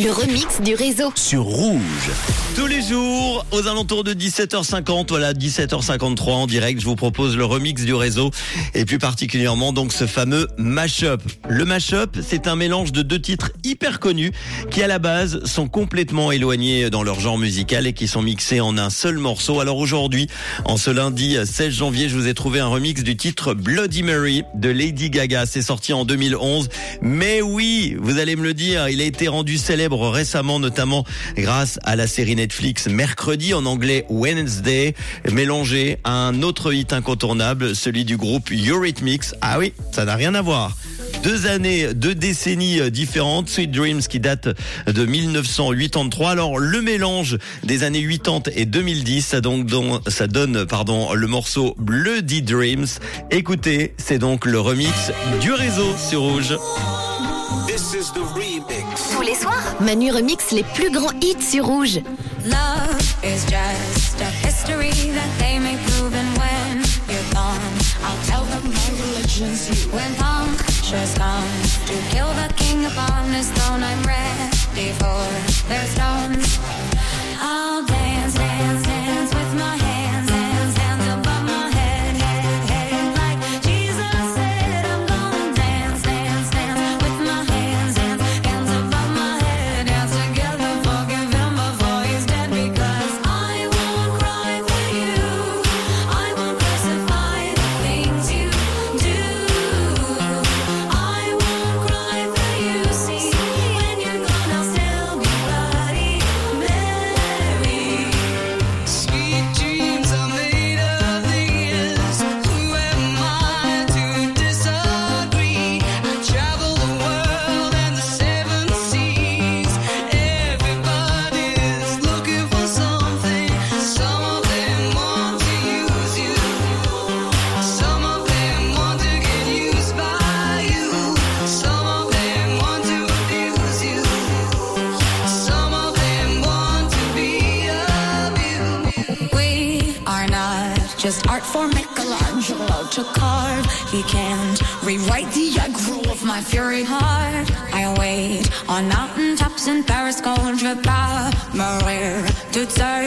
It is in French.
du réseau. sur Rouge. Tous les jours, aux alentours de 17h50, voilà 17h53 en direct, je vous propose le remix du réseau et plus particulièrement donc ce fameux mashup. Le mashup, c'est un mélange de deux titres hyper connus qui à la base sont complètement éloignés dans leur genre musical et qui sont mixés en un seul morceau. Alors aujourd'hui, en ce lundi 16 janvier, je vous ai trouvé un remix du titre Bloody Mary de Lady Gaga. C'est sorti en 2011. Mais oui, vous allez me le dire, il a été rendu célèbre récemment, notamment grâce à la série Netflix Mercredi en anglais Wednesday, mélangé à un autre hit incontournable, celui du groupe Eurythmics. Ah oui, ça n'a rien à voir. Deux années, deux décennies euh, différentes. Sweet Dreams qui date de 1983. Alors le mélange des années 80 et 2010, ça donc don- ça donne pardon le morceau Bloody Dreams. Écoutez, c'est donc le remix du réseau sur Rouge. This is the remix. Tous les soirs, Manu remix les plus grands hits sur Rouge. Love is just a history that they may prove, and when you're gone, I'll tell them my religion's you. When punctures come to kill the king upon his throne, I'm ready for their stones. I'll dance, dance, dance His art form Michelangelo to carve. He can't rewrite the egg rule of my fury heart. I wait on mountain tops in Paris, Gondra, Maria, Duterte.